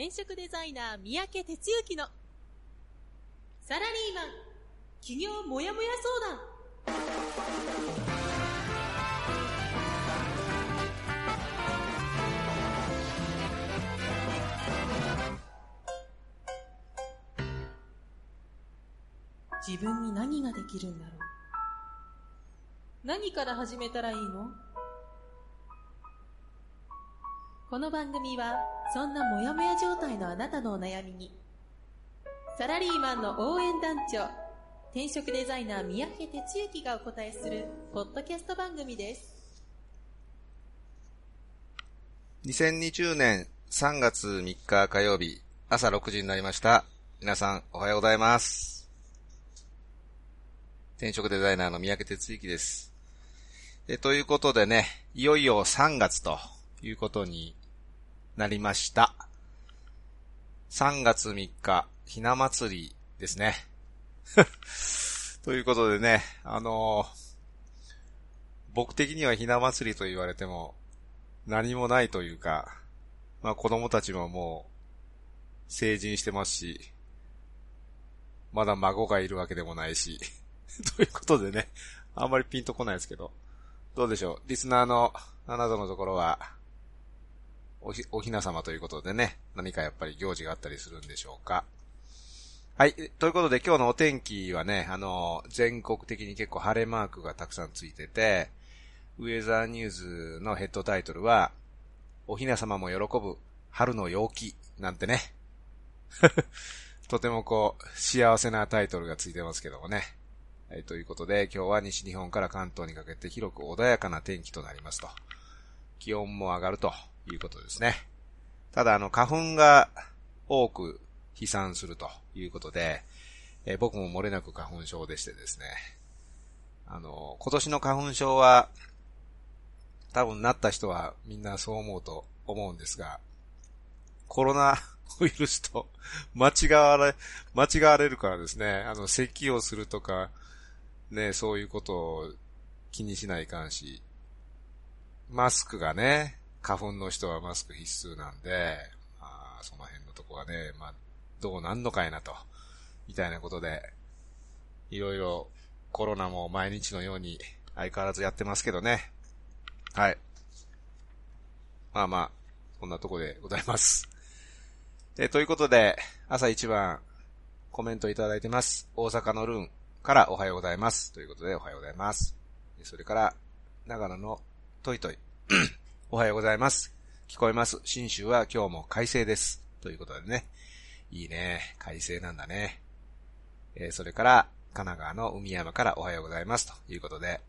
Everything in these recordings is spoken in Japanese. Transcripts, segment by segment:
転職デザイナー三宅哲之のサラリーマン企業もやもや相談。自分に何ができるんだろう。何から始めたらいいの？この番組はそんなモヤモヤ状態のあなたのお悩みにサラリーマンの応援団長転職デザイナー三宅哲之がお答えするポッドキャスト番組です2020年3月3日火曜日朝6時になりました。皆さんおはようございます。転職デザイナーの三宅哲之です。えということでね、いよいよ3月ということになりました。3月3日、ひな祭りですね。ということでね、あのー僕的にはひな祭りと言われても何もないというか、まあ子供たちももう成人してますし、まだ孫がいるわけでもないし、ということでね、あんまりピンとこないですけど、どうでしょう、リスナーのあなたのところは、おひ、おひな様ということでね、何かやっぱり行事があったりするんでしょうか。はい。ということで今日のお天気はね、あの、全国的に結構晴れマークがたくさんついてて、ウェザーニューズのヘッドタイトルは、おひな様も喜ぶ春の陽気なんてね。とてもこう、幸せなタイトルがついてますけどもね。はい、ということで、今日は西日本から関東にかけて広く穏やかな天気となりますと。気温も上がるということですね。ただ、あの、花粉が多く飛散するということで、えー僕も漏れなく花粉症でしてですね。あの、今年の花粉症は、多分なった人はみんなそう思うと思うんですが、コロナウイルスと 間違われ、間違われるからですね、あの、咳をするとか、ね、そういうことを気にしないかんし、マスクがね、花粉の人はマスク必須なんで、まあ、その辺のとこはね、まあ、どうなんのかいなと、みたいなことで、いろいろコロナも毎日のように相変わらずやってますけどね。はい。まあまあ、こんなとこでございます。えということで、朝一番コメントいただいてます。大阪のルーンからおはようございます。ということでおはようございます。それから、長野のトイトイ。おはようございます。聞こえます。新州は今日も快晴です。ということでね。いいね。快晴なんだね。えーそれから、神奈川の海山からおはようございます。ということで、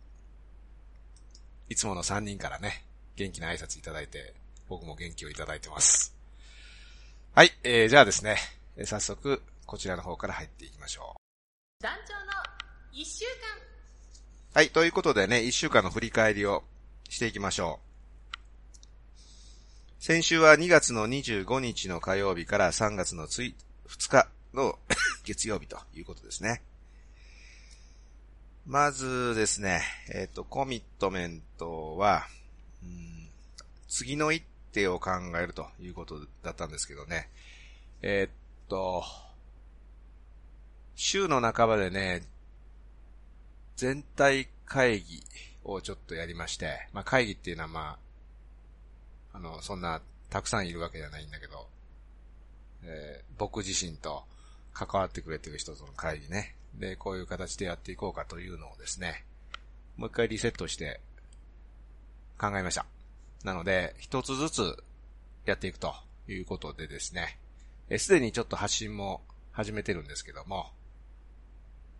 いつもの3人からね、元気な挨拶いただいて、僕も元気をいただいてます。はい、えー、じゃあですね、えー早速、こちらの方から入っていきましょう。団長の一週間はい、ということでね、一週間の振り返りをしていきましょう。先週は2月の25日の火曜日から3月の2日の 月曜日ということですね。まずですね、えっ、と、コミットメントは、うん次の一手を考えるということだったんですけどね。えっと、週の半ばでね、全体会議をちょっとやりまして、まあ会議っていうのはまあ、あの、そんなたくさんいるわけじゃないんだけど、えー僕自身と関わってくれてる人との会議ね。で、こういう形でやっていこうかというのをですね、もう一回リセットして考えました。なので、一つずつやっていくということでですね、えーすでにちょっと発信も始めてるんですけども、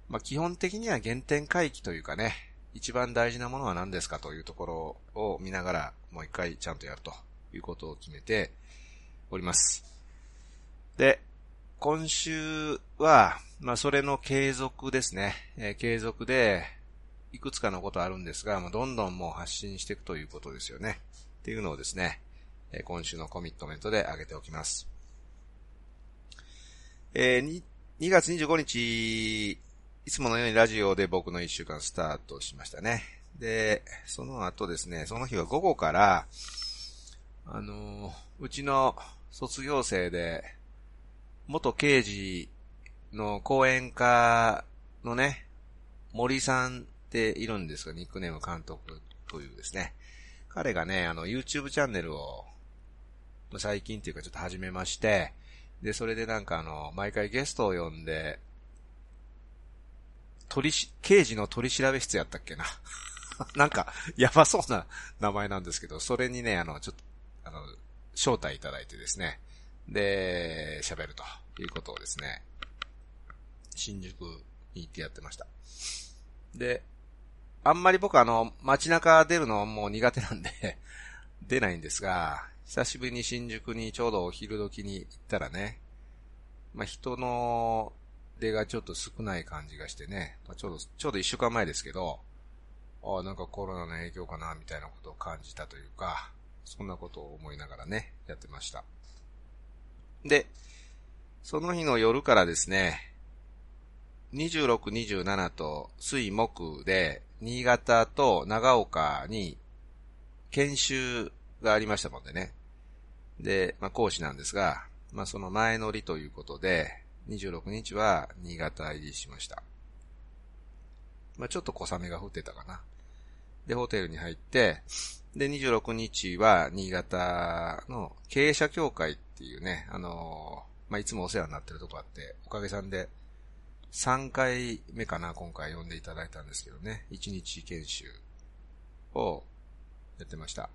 まあ、基本的には原点回帰というかね、一番大事なものは何ですかというところを見ながら、もう一回ちゃんとやるということを決めております。で、今週は、まあ、それの継続ですね。えー継続で、いくつかのことあるんですが、まあ、どんどんもう発信していくということですよね。っていうのをですね、えー今週のコミットメントで挙げておきます。えー、2月25日、いつものようにラジオで僕の1週間スタートしましたね。で、その後ですね、その日は午後から、あのうちの卒業生で、元刑事の講演家のね、森さんっているんですが、ニックネーム監督というですね。彼がね、あの、YouTube チャンネルを、最近っていうかちょっと始めまして、で、それでなんかあの、毎回ゲストを呼んで、取りし、刑事の取り調べ室やったっけな。なんか、やばそうな名前なんですけど、それにね、あの、ちょっと、あの、招待いただいてですね、で、喋るということをですね、新宿に行ってやってました。で、あんまり僕あの、街中出るのはもう苦手なんで出ないんですが、久しぶりに新宿にちょうどお昼時に行ったらね、まあ、人の出がちょっと少ない感じがしてね、まあ、ちょうど、ちょうど一週間前ですけど、ああ、なんかコロナの影響かな、みたいなことを感じたというか、そんなことを思いながらね、やってました。で、その日の夜からですね、26、27と水木で、新潟と長岡に研修がありましたもんでね。で、まあ、講師なんですが、まあ、その前乗りということで、26日は新潟入りしました。まあ、ちょっと小雨が降ってたかな。で、ホテルに入って、で、26日は新潟の経営者協会っていうね、あのー、まあ、いつもお世話になってるとこあって、おかげさんで3回目かな、今回呼んでいただいたんですけどね、1日研修をやってました。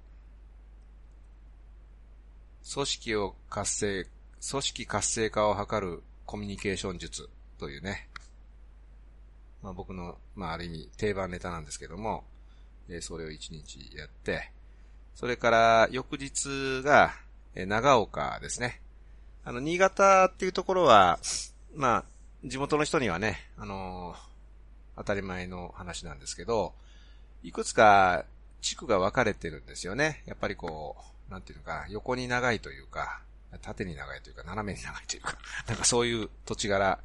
組織を活性、組織活性化を図るコミュニケーション術というね、まあ僕の、まあある意味定番ネタなんですけども、えそれを1日やって、それから翌日が、え長岡ですね。あの、新潟っていうところは、まあ、地元の人にはね、あのー、当たり前の話なんですけど、いくつか地区が分かれてるんですよね。やっぱりこう、なんていうのか、横に長いというか、縦に長いというか、斜めに長いというか、なんかそういう土地柄、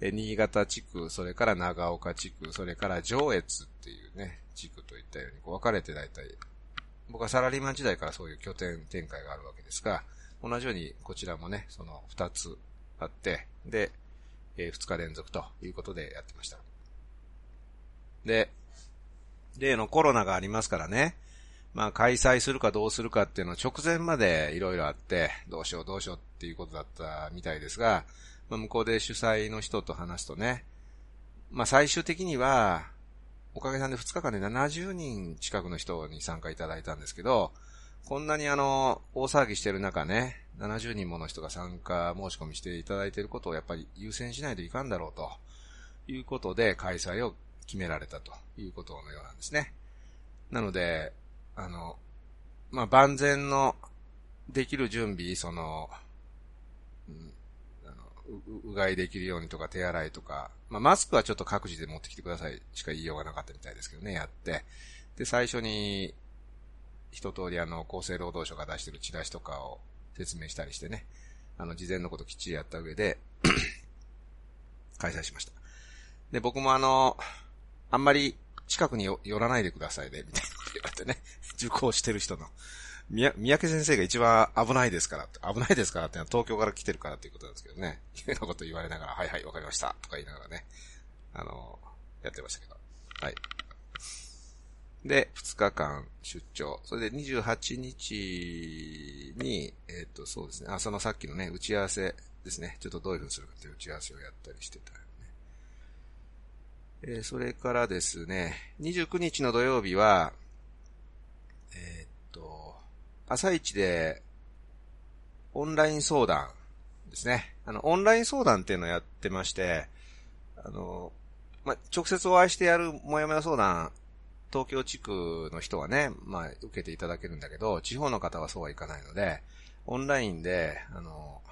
え新潟地区、それから長岡地区、それから上越っていうね、地区といったようにこう分かれて大体、僕はサラリーマン時代からそういう拠点展開があるわけですが、同じようにこちらもね、その二つあって、で、えー、2日連続ということでやってました。で、例のコロナがありますからね、まあ開催するかどうするかっていうのは直前までいろいろあって、どうしようどうしようっていうことだったみたいですが、まあ、向こうで主催の人と話すとね、まあ最終的には、おかげさんで2日間で70人近くの人に参加いただいたんですけど、こんなにあの、大騒ぎしてる中ね、70人もの人が参加申し込みしていただいていることをやっぱり優先しないといかんだろうということで開催を決められたということのようなんですね。なので、あの、まあ、万全のできる準備、そ、のう、うがいできるようにとか手洗いとか、まあ、マスクはちょっと各自で持ってきてくださいしか言いようがなかったみたいですけどね、やって。で、最初に、一通りあの、厚生労働省が出してるチラシとかを説明したりしてね、あの、事前のこときっちりやった上で 開催しました。で、僕もあの、あんまり近くに寄らないでくださいね、みたいなこと言われてね、受講してる人の、三宅先生が一番危ないですから、危ないですからってのは東京から来てるからっていうことなんですけどね、いうなこと言われながら、はいはい、わかりました、とか言いながらね、あの、やってましたけど、はい。で、2日間出張。それで28日に、えっ、ー、と、そうですね。あ、そのさっきのね、打ち合わせですね。ちょっとどういう風にするかっていう打ち合わせをやったりしてた。えー、それからですね、29日の土曜日は、えっ、と、朝一で、オンライン相談ですね。あの、オンライン相談っていうのをやってまして、あの、ま直接お会いしてやるもやもや相談東京地区の人はね、まあ、受けていただけるんだけど、地方の方はそうはいかないので、オンラインで、あの、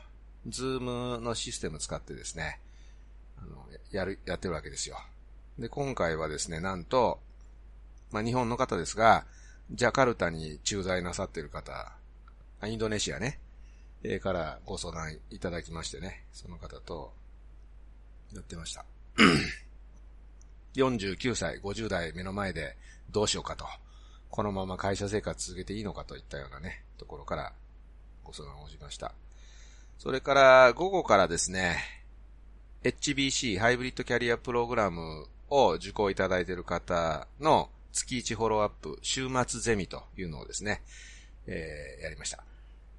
ズームのシステム使ってですね、あの、やる、やってるわけですよ。で、今回はですね、なんと、まあ、日本の方ですが、ジャカルタに駐在なさっている方、インドネシアね、えー、からご相談いただきましてね、その方と、やってました。49歳、50代目の前でどうしようかと。このまま会社生活続けていいのかといったようなね、ところからご相談を応じました。それから午後からですね、HBC ハイブリッドキャリアプログラムを受講いただいている方の月1フォローアップ週末ゼミというのをですね、えー、やりました。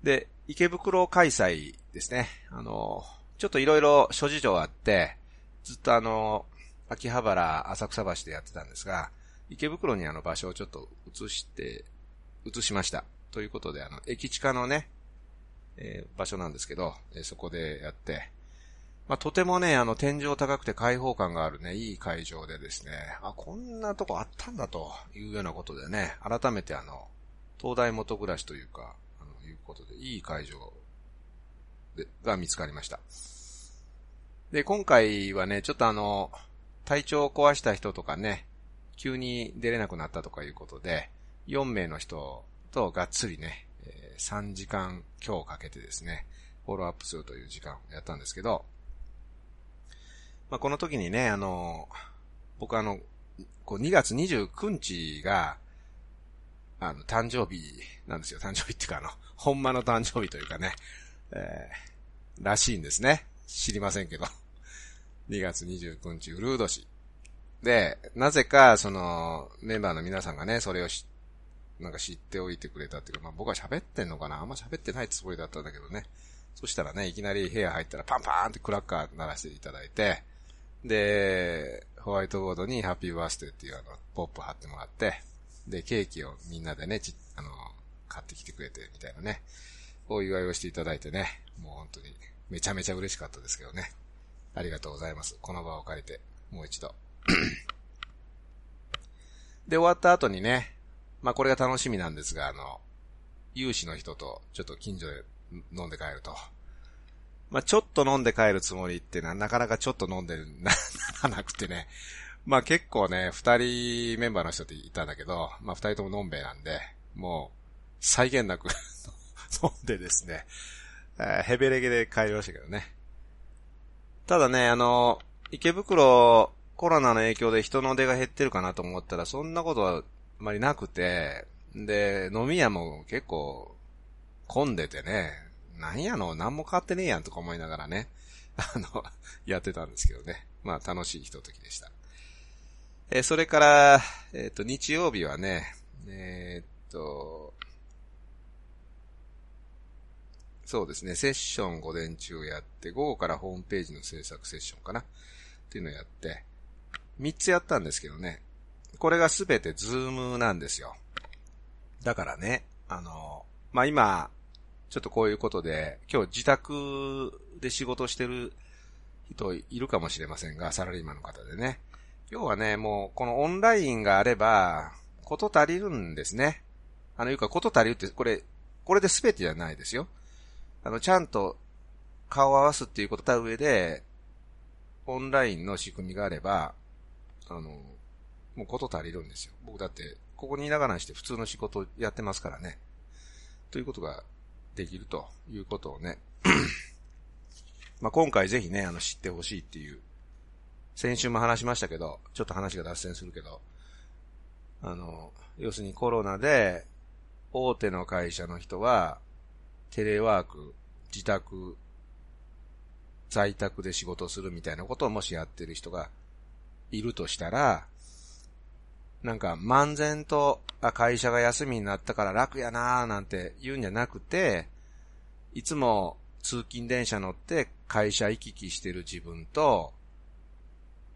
で、池袋開催ですね。あの、ちょっといろいろ諸事情あって、ずっとあの、秋葉原、浅草橋でやってたんですが、池袋にあの場所をちょっと移して、移しました。ということで、あの、駅地下のね、えー、場所なんですけど、えー、そこでやって、まあ、とてもね、あの、天井高くて開放感があるね、いい会場でですね、あ、こんなとこあったんだというようなことでね、改めてあの、東大元暮らしというか、あの、いうことで、いい会場で、が見つかりました。で、今回はね、ちょっとあの、体調を壊した人とかね、急に出れなくなったとかいうことで、4名の人とがっつりね、3時間今日かけてですね、フォローアップするという時間をやったんですけど、まあ、この時にね、あの、僕あの、こう2月29日が、あの、誕生日なんですよ。誕生日っていうかあの、ほんまの誕生日というかね、えー、らしいんですね。知りませんけど。2月29日、ウルード氏。で、なぜか、その、メンバーの皆さんがね、それを知なんか知っておいてくれたっていうか、まあ僕は喋ってんのかな？あんま喋ってないつもりだったんだけどね。そしたらね、いきなり部屋入ったらパンパーンってクラッカー鳴らしていただいて、で、ホワイトボードにハッピーバースデーっていうあの、ポップ貼ってもらって、で、ケーキをみんなでね、ち、あの、買ってきてくれて、みたいなね、お祝いをしていただいてね、もう本当に、めちゃめちゃ嬉しかったですけどね。ありがとうございます。この場を借りて、もう一度。で、終わった後にね、まあこれが楽しみなんですが、あの、有志の人とちょっと近所で飲んで帰ると。まあちょっと飲んで帰るつもりってのはなかなかちょっと飲んで、な、ならなくてね。まあ結構ね、二人メンバーの人っていたんだけど、まあ二人とも飲んべえなんで、もう、再現なく 飲んでですね、えー、ヘベレゲで帰りましたけどね。ただね、あの、池袋、コロナの影響で人の出が減ってるかなと思ったら、そんなことはあまりなくて、で、飲み屋も結構混んでてね、なんやの、何も変わってねえやんとか思いながらね、あの、やってたんですけどね。まあ楽しいひとときでした。えー、それから、えっ、ー、と、日曜日はね、えっ、と、そうですね、セッション午前中やって、午後からホームページの制作セッションかなっていうのをやって、3つやったんですけどね、これがすべてズームなんですよ。だからね、あの、まあ、今、ちょっとこういうことで、今日自宅で仕事してる人いるかもしれませんが、サラリーマンの方でね。要はね、もう、このオンラインがあれば、こと足りるんですね。あの、いうか、こと足りるって、これ、これで全てじゃないですよ。あの、ちゃんと顔を合わすっていうことた上で、オンラインの仕組みがあれば、あの、もうこと足りるんですよ。僕だって、ここにいながらにして普通の仕事やってますからね。ということができるということをね。まあ今回ぜひね、あの知ってほしいっていう。先週も話しましたけど、ちょっと話が脱線するけど、あの、要するにコロナで、大手の会社の人は、テレワーク、自宅、在宅で仕事するみたいなことをもしやってる人がいるとしたら、なんか、漫然と、あ、会社が休みになったから楽やなーなんて言うんじゃなくて、いつも通勤電車乗って会社行き来してる自分と、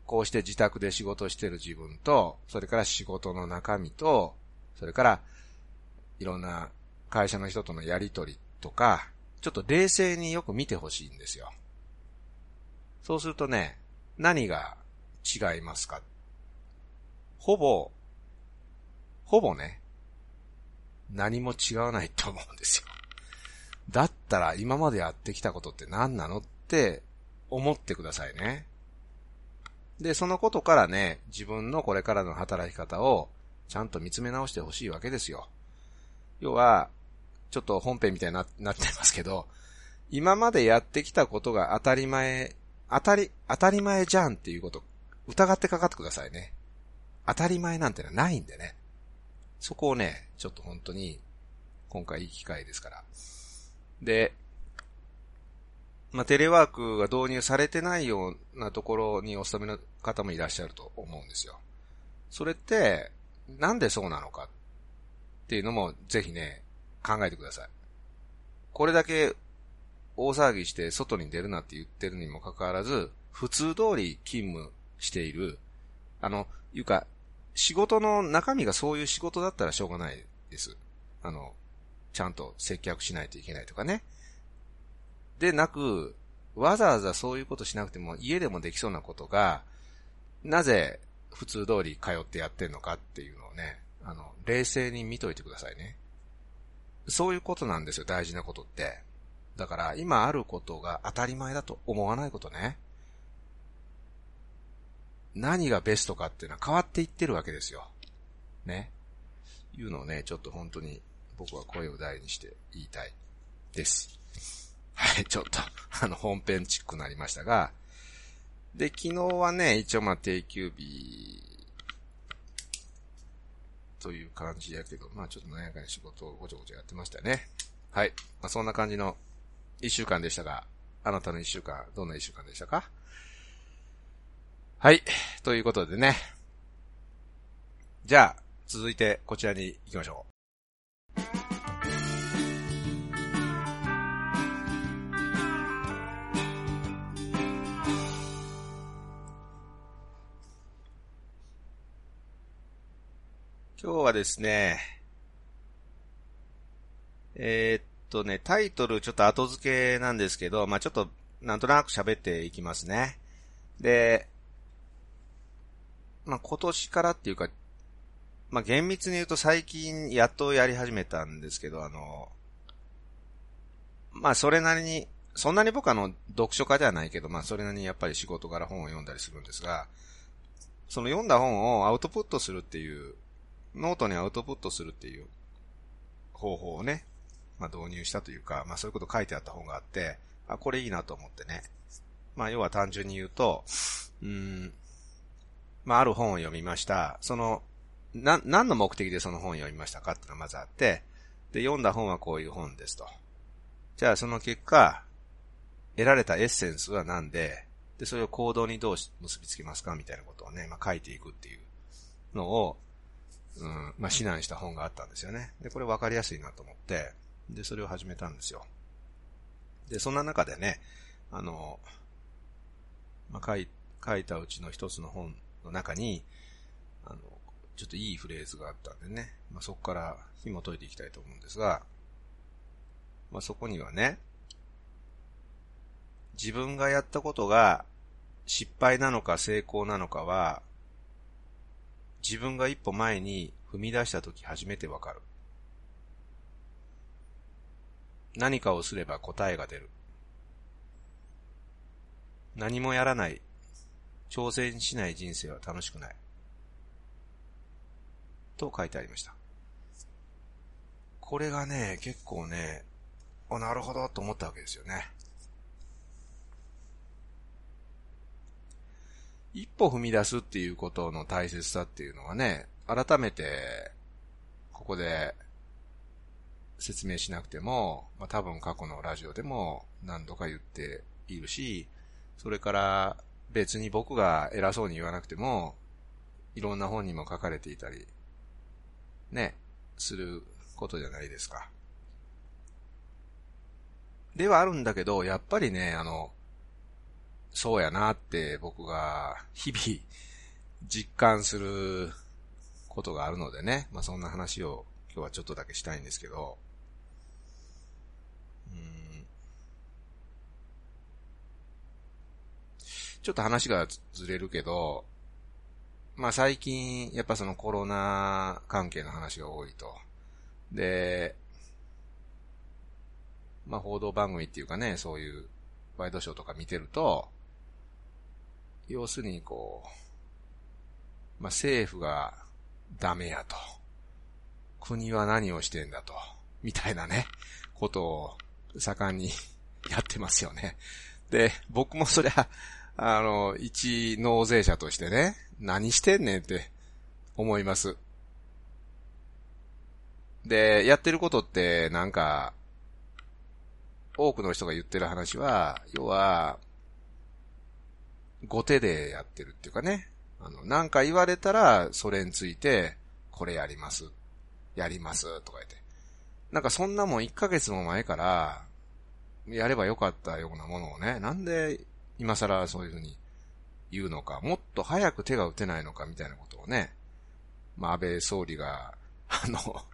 こうして自宅で仕事してる自分と、それから仕事の中身と、それからいろんな会社の人とのやりとりとか、ちょっと冷静によく見てほしいんですよ。そうするとね、何が違いますか？ほぼほぼね、何も違わないと思うんですよ。だったら今までやってきたことって何なのって思ってくださいね。で、そのことからね、自分のこれからの働き方をちゃんと見つめ直してほしいわけですよ。要は、ちょっと本編みたいになってますけど、今までやってきたことが当たり前、当たり、当たり前じゃんっていうこと、疑ってかかってくださいね。当たり前なんてのはないんでね。そこをね、ちょっと本当に、今回いい機会ですから。で、まあ、テレワークが導入されてないようなところにお勤めの方もいらっしゃると思うんですよ。それって、なんでそうなのかっていうのもぜひね、考えてください。これだけ大騒ぎして外に出るなって言ってるにもかかわらず、普通通り勤務している、あの、いうか、仕事の中身がそういう仕事だったらしょうがないです。あの、ちゃんと接客しないといけないとかね。でなく、わざわざそういうことしなくても家でもできそうなことが、なぜ普通通り通ってやってんのかっていうのをね、あの、冷静に見といてくださいね。そういうことなんですよ、大事なことって。だから、今あることが当たり前だと思わないことね。何がベストかっていうのは変わっていってるわけですよ。ね。いうのをね、ちょっと本当に僕は声を大にして言いたいです。はい、ちょっと、あの、本編チックになりましたが、で、昨日はね、一応まあ定休日、という感じやけど、まあちょっと何やかに仕事をごちゃごちゃやってましたね。はい。まあそんな感じの一週間でしたが、あなたの一週間、どんな一週間でしたか？はい。ということでね。じゃあ、続いてこちらに行きましょう。今日はですね、えー、っとね、タイトルちょっと後付けなんですけど、まあちょっとなんとなく喋っていきますね。で、まあ今年からっていうか、まあ厳密に言うと最近やっとやり始めたんですけど、あの、まあそれなりに、そんなに僕あの、読書家ではないけど、まあそれなりにやっぱり仕事から本を読んだりするんですが、その読んだ本をアウトプットするっていうノートにアウトプットするっていう方法をね、まあ導入したというか、まあそういうこと書いてあった本があって、あ、これいいなと思ってね。まあ要は単純に言うと、うん、まあある本を読みました。その、な、何の目的でその本を読みましたかっていうのがまずあって、で、読んだ本はこういう本ですと。じゃあその結果、得られたエッセンスは何で、で、それを行動にどう結びつけますかみたいなことをね、まあ書いていくっていうのを、うん、まあ、指南した本があったんですよね。で、これ分かりやすいなと思って、で、それを始めたんですよ。で、そんな中でね、あの、まあ、書い、書いたうちの一つの本の中に、あの、ちょっといいフレーズがあったんでね、まあ、そこから紐解いていきたいと思うんですが、まあ、そこにはね、自分がやったことが失敗なのか成功なのかは、自分が一歩前に踏み出したとき初めてわかる。何かをすれば答えが出る。何もやらない、挑戦しない人生は楽しくない。と書いてありました。これがね、結構ね、あ、なるほどと思ったわけですよね。一歩踏み出すっていうことの大切さっていうのはね、改めて、ここで説明しなくても、まあ、多分過去のラジオでも何度か言っているし、それから別に僕が偉そうに言わなくても、いろんな本にも書かれていたり、ね、することじゃないですか。ではあるんだけど、やっぱりね、あの、そうやなって僕が日々実感することがあるのでね。まあそんな話を今日はちょっとだけしたいんですけど。うんちょっと話がずれるけど、まあ最近やっぱそのコロナ関係の話が多いと。で、まあ報道番組っていうかね、そういうワイドショーとか見てると、要するにこう、まあ、政府がダメやと。国は何をしてんだと。みたいなね、ことを盛んに やってますよね。で、僕もそりゃ、あの、一納税者としてね、何してんねんって思います。で、やってることってなんか、多くの人が言ってる話は、要は、後手でやってるっていうかね。あの、なんか言われたら、それについて、これやります。やります。とか言って。なんかそんなもん1ヶ月も前から、やればよかったようなものをね、なんで今更そういうふうに言うのか、もっと早く手が打てないのかみたいなことをね、まあ安倍総理が、あの、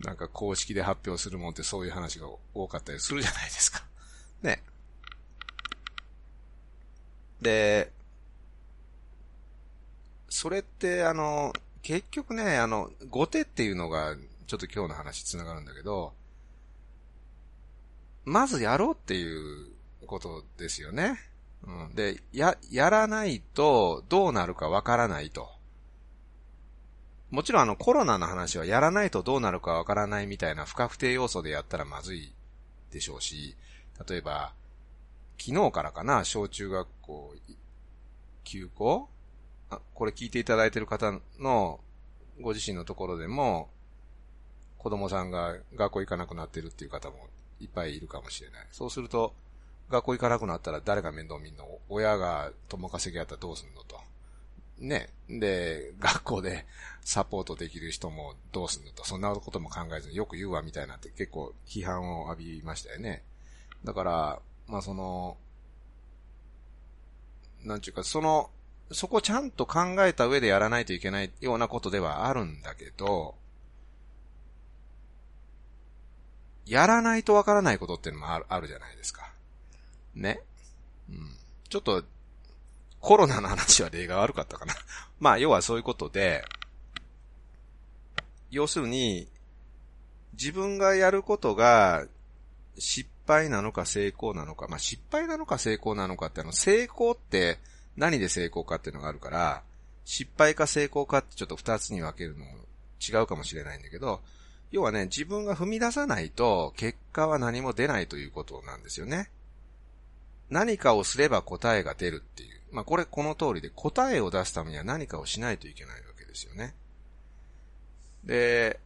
なんか公式で発表するもんってそういう話が多かったりするじゃないですか。ね。で、それってあの、結局ね、あの、後手っていうのが、ちょっと今日の話つながるんだけど、まずやろうっていうことですよね。うん。で、や、やらないとどうなるかわからないと。もちろんあのコロナの話はやらないとどうなるかわからないみたいな不確定要素でやったらまずいでしょうし、例えば、昨日からかな、小中学校、休校？あ、これ聞いていただいてる方のご自身のところでも、子供さんが学校行かなくなってるっていう方もいっぱいいるかもしれない。そうすると、学校行かなくなったら誰が面倒見んの？親が友稼ぎやったらどうすんのと。ね。で、学校でサポートできる人もどうすんのと。そんなことも考えずによく言うわみたいなって結構批判を浴びましたよね。だから、まあその、なんちゅうか、その、そこちゃんと考えた上でやらないといけないようなことではあるんだけど、やらないとわからないことっていうのもあるあるじゃないですか。ね。うん。ちょっと、コロナの話は例が悪かったかな。まあ、要はそういうことで、要するに、自分がやることが失敗なのか成功なのか、まあ失敗なのか成功なのかってあの、成功って何で成功かっていうのがあるから、失敗か成功かってちょっと二つに分けるの違うかもしれないんだけど、要はね、自分が踏み出さないと結果は何も出ないということなんですよね。何かをすれば答えが出るっていう。まあこれこの通りで答えを出すためには何かをしないといけないわけですよね。で、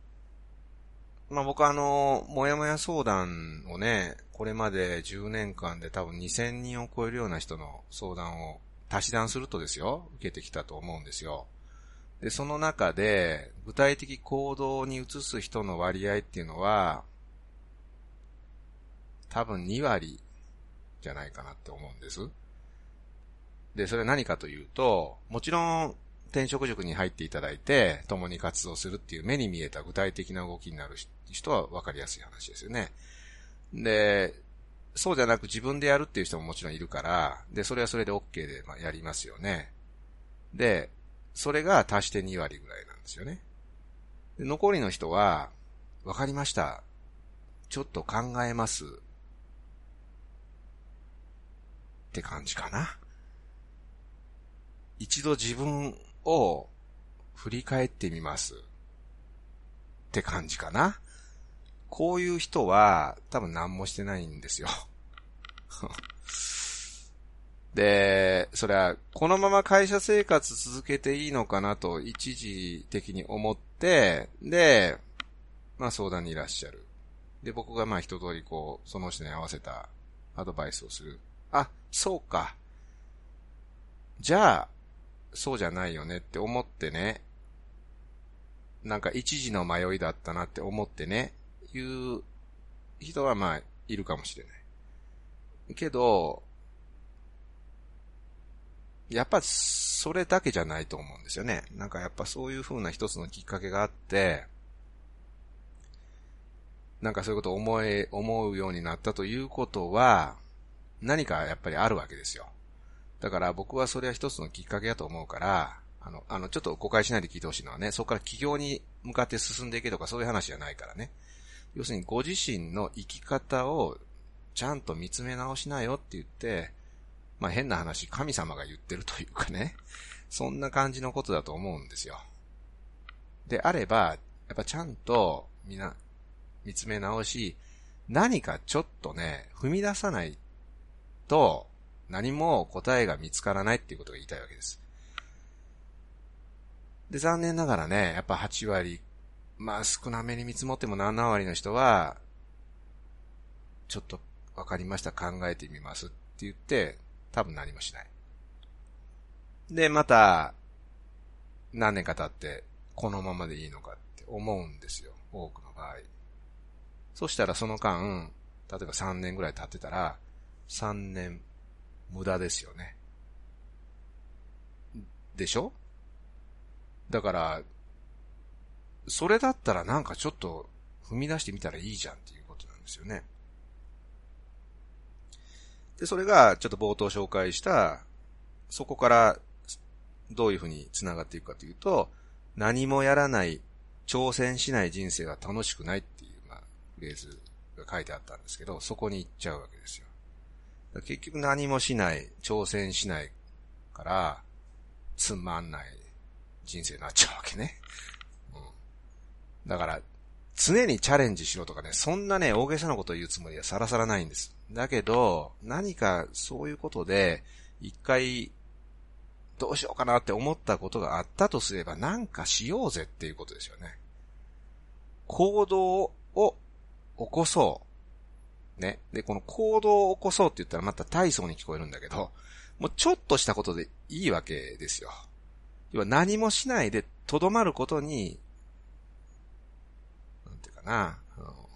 まあ僕はあの、もやもや相談をね、これまで10年間で多分2000人を超えるような人の相談を足し算するとですよ、受けてきたと思うんですよ。で、その中で、具体的行動に移す人の割合っていうのは、多分2割じゃないかなって思うんです。で、それは何かというと、もちろん、転職塾に入っていただいて、共に活動するっていう目に見えた具体的な動きになる人は分かりやすい話ですよね。で、そうじゃなく自分でやるっていう人ももちろんいるから、で、それはそれで OK で、ま、やりますよね。で、それが足して2割ぐらいなんですよね。で残りの人は、わかりました。ちょっと考えます。って感じかな。一度自分を振り返ってみます。って感じかな。こういう人は多分何もしてないんですよ。で、それは、このまま会社生活続けていいのかなと一時的に思って、で、まあ相談にいらっしゃる。で、僕がまあ一通りこう、その人に合わせたアドバイスをする。あ、そうか。じゃあ、そうじゃないよねって思ってね、なんか一時の迷いだったなって思ってね、いう人はまあ、いるかもしれない。けど、やっぱそれだけじゃないと思うんですよね。なんかやっぱそういう風な一つのきっかけがあって、なんかそういうことを思え、思うようになったということは、何かやっぱりあるわけですよ。だから僕はそれは一つのきっかけだと思うから、あの、あの、ちょっと誤解しないで聞いてほしいのはね、そこから起業に向かって進んでいけとかそういう話じゃないからね。要するにご自身の生き方をちゃんと見つめ直しなよって言って、まあ変な話、神様が言ってるというかね、そんな感じのことだと思うんですよ。であれば、やっぱちゃんとみな見つめ直し、何かちょっとね、踏み出さないと何も答えが見つからないっていうことが言いたいわけです。で、残念ながらね、やっぱ8割まあ少なめに見積もっても7割の人は、ちょっとわかりました、考えてみますって言って、多分何もしない。で、また、何年か経って、このままでいいのかって思うんですよ。多くの場合。そしたらその間、例えば3年ぐらい経ってたら、3年無駄ですよね。でしょ？だから、それだったらなんかちょっと踏み出してみたらいいじゃんっていうことなんですよね。で、それがちょっと冒頭紹介した、そこからどういうふうに繋がっていくかというと、何もやらない、挑戦しない人生は楽しくないっていう、まあ、フレーズが書いてあったんですけど、そこに行っちゃうわけですよ。結局何もしない、挑戦しないから、つまんない人生になっちゃうわけね。うん。だから、常にチャレンジしろとかね、そんなね、大げさなことを言うつもりはさらさらないんです。だけど、何かそういうことで、一回、どうしようかなって思ったことがあったとすれば、なんかしようぜっていうことですよね。行動を起こそう。ね。で、この行動を起こそうって言ったらまた体操に聞こえるんだけど、もうちょっとしたことでいいわけですよ。要は何もしないでとどまることに、なんていうかな、あの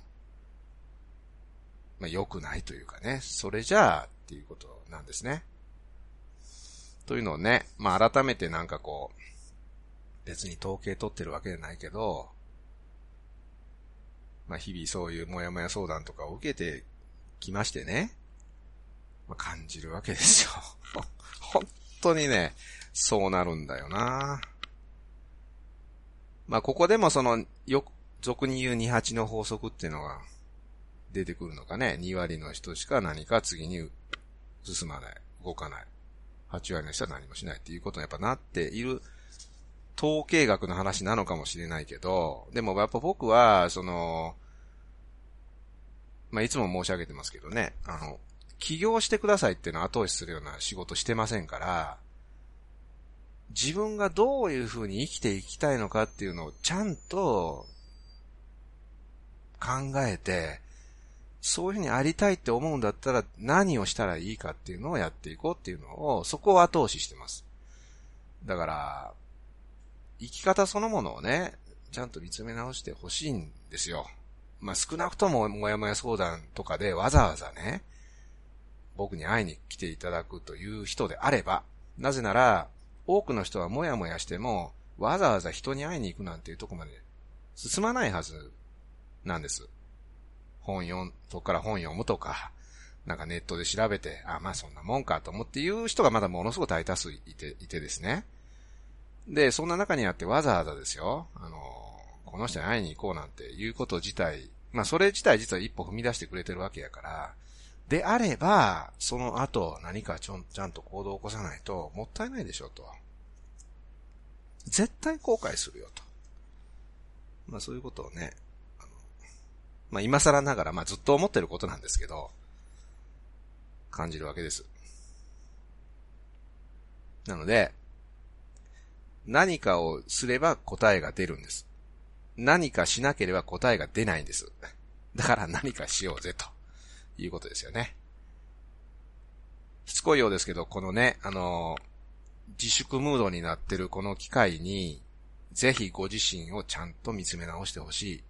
まあ、良くないというかね、それじゃあっていうことなんですね。というのをね、まあ改めてなんかこう、別に統計取ってるわけじゃないけど、まあ日々そういうもやもや相談とかを受けてきましてね、まあ、感じるわけですよ。本当にね、そうなるんだよなまあここでもその、よ、俗に言う28の法則っていうのが出てくるのかね。2割の人しか何か次に進まない、動かない。8割の人は何もしないっていうことにやっぱなっている統計学の話なのかもしれないけど、でもやっぱ僕は、その、まあ、いつも申し上げてますけどね、あの、起業してくださいっていうのを後押しするような仕事してませんから、自分がどういう風に生きていきたいのかっていうのをちゃんと考えて、そういうふうにありたいって思うんだったら何をしたらいいかっていうのをやっていこうっていうのを、そこを後押ししてます。だから、生き方そのものをね、ちゃんと見つめ直してほしいんですよ。まあ、少なくとももやもや相談とかでわざわざね、僕に会いに来ていただくという人であれば、なぜなら、多くの人はもやもやしても、わざわざ人に会いに行くなんていうとこまで進まないはずなんです。本読ん、そこから本読むとか、なんかネットで調べて、あ、まあそんなもんかと思って言う人がまだものすごく大多数いて、いてですね。で、そんな中にあってわざわざですよ、あの、この人に会いに行こうなんていうこと自体、まあそれ自体実は一歩踏み出してくれてるわけやから、であれば、その後何かちょん、ちゃんと行動を起こさないともったいないでしょと。絶対後悔するよと。まあそういうことをね、あのまあ今更ながら、まあずっと思ってることなんですけど、感じるわけです。なので、何かをすれば答えが出るんです。何かしなければ答えが出ないんです。だから何かしようぜ、ということですよね。しつこいようですけど、このね、あの自粛ムードになってるこの機会に、ぜひご自身をちゃんと見つめ直してほしい。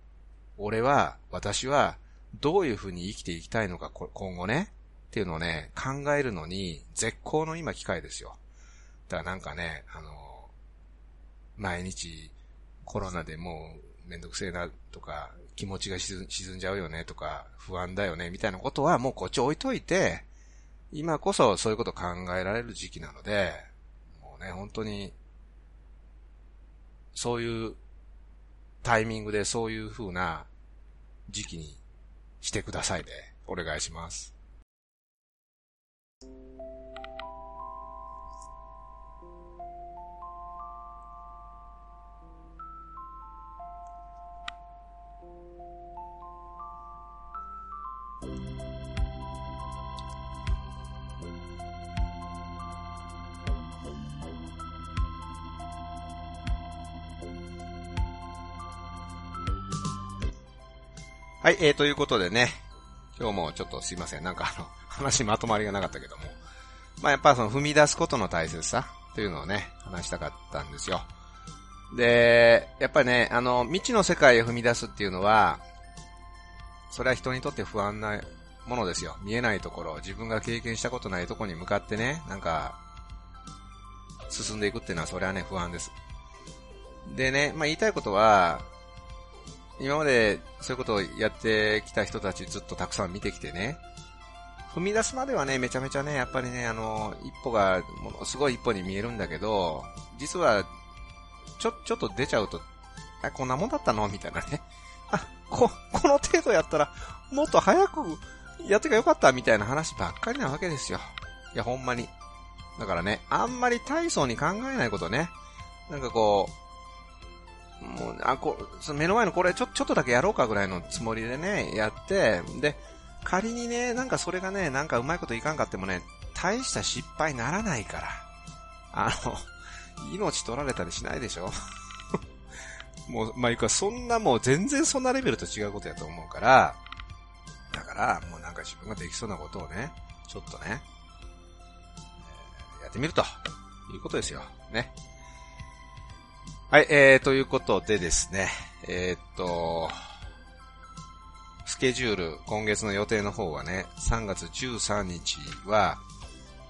俺は、私は、どういう風に生きていきたいのか、今後ね、っていうのをね、考えるのに、絶好の今機会ですよ。だからなんかね、あの、毎日、コロナでもうめんどくせえなとか、気持ちが沈んじゃうよねとか、不安だよねみたいなことはもうこっち置いといて、今こそそういうこと考えられる時期なので、もうね、本当に、そういうタイミングでそういう風な時期にしてくださいね。お願いします。はい、えー、ということでね、今日もちょっとすいません。なんかあの、話まとまりがなかったけども。まあやっぱその踏み出すことの大切さというのをね、話したかったんですよ。で、やっぱりね、あの、未知の世界へ踏み出すっていうのは、それは人にとって不安なものですよ。見えないところ、自分が経験したことないところに向かってね、なんか、進んでいくっていうのはそれはね、不安です。でね、まあ言いたいことは、今までそういうことをやってきた人たちずっとたくさん見てきてね、踏み出すまではね、めちゃめちゃね、やっぱりね、あの、一歩がものすごい一歩に見えるんだけど、実は、ちょ、ちょっと出ちゃうと、あ、こんなもんだったの？みたいなね。あ、こ、この程度やったら、もっと早くやってかよかった？みたいな話ばっかりなわけですよ。いや、ほんまに。だからね、あんまり大層に考えないことね。なんかこう、もう、あ、こ、その目の前のこれちょ、ちょっとだけやろうかぐらいのつもりでね、やって、で、仮にね、なんかそれがね、なんかうまいこといかんかってもね、大した失敗ならないから。あの、命取られたりしないでしょ？もう、まあ、いか、そんなもう全然そんなレベルと違うことやと思うから、だから、もうなんか自分ができそうなことをね、ちょっとね、えー、やってみると、いうことですよ。ね。はい、えー、ということでですね、えー、っと、スケジュール、今月の予定の方はね、3月13日は、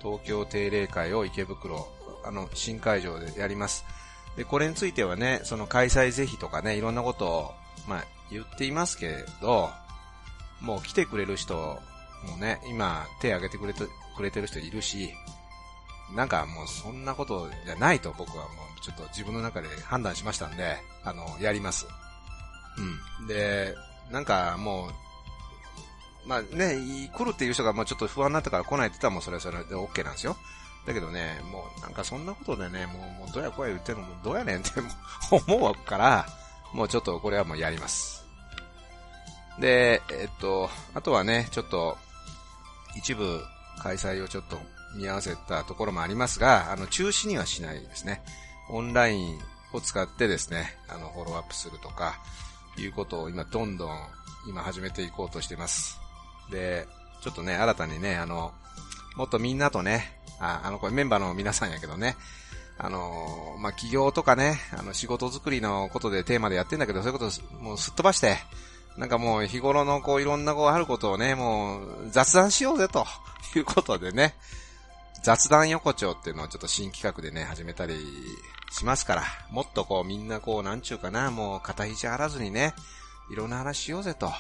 東京定例会を池袋、あの、新会場でやります。で、これについてはね、その開催是非とかね、いろんなことを、まあ、言っていますけれど、もう来てくれる人もね、今手挙げてくれてくれてる人いるし、なんかもうそんなことじゃないと僕はもうちょっと自分の中で判断しましたんで、あの、やります。うん。で、なんかもう、まあね、来るっていう人がもうちょっと不安になったから来ないって言ったらもうそれはそれで OK なんですよ。だけどね、もうなんかそんなことでね、もう、もうどやこや言ってるのもどうやねんって思うから、もうちょっとこれはもうやります。で、えっと、あとはね、ちょっと、一部開催をちょっと見合わせたところもありますが、あの、中止にはしないですね。オンラインを使ってですね、あの、フォローアップするとか、いうことを今どんどん今始めていこうとしています。で、ちょっとね、新たにね、あの、もっとみんなとね、あ、あの、これメンバーの皆さんやけどね、あの、まあ、企業とかね、あの、仕事作りのことでテーマでやってんだけど、そういうこともうすっ飛ばして、なんかもう日頃のこういろんなこうあることをね、もう雑談しようぜということでね、雑談横丁っていうのをちょっと新企画でね、始めたりしますから、もっとこうみんなこうなんちゅうかな、もう肩肘張らずにね、いろんな話しようぜと、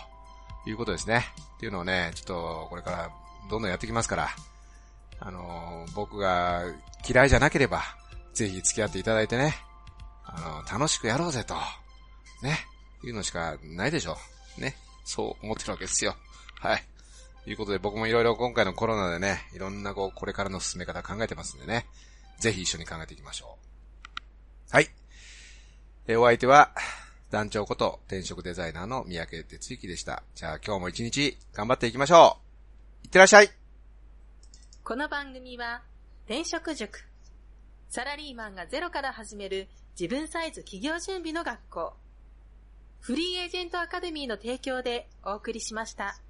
いうことですね。っていうのをね、ちょっとこれからどんどんやってきますから、あのー、僕が嫌いじゃなければ、ぜひ付き合っていただいてね、あのー、楽しくやろうぜと、ね、いうのしかないでしょ。ね。そう思ってるわけですよ。はい。ということで僕もいろいろ今回のコロナでね、いろんなこう、これからの進め方考えてますんでね。ぜひ一緒に考えていきましょう。はい。え、お相手は、団長こと転職デザイナーの三宅哲之でした。じゃあ今日も一日頑張っていきましょう。いってらっしゃい。この番組は、転職塾。サラリーマンがゼロから始める自分サイズ企業準備の学校。フリーエージェントアカデミーの提供でお送りしました。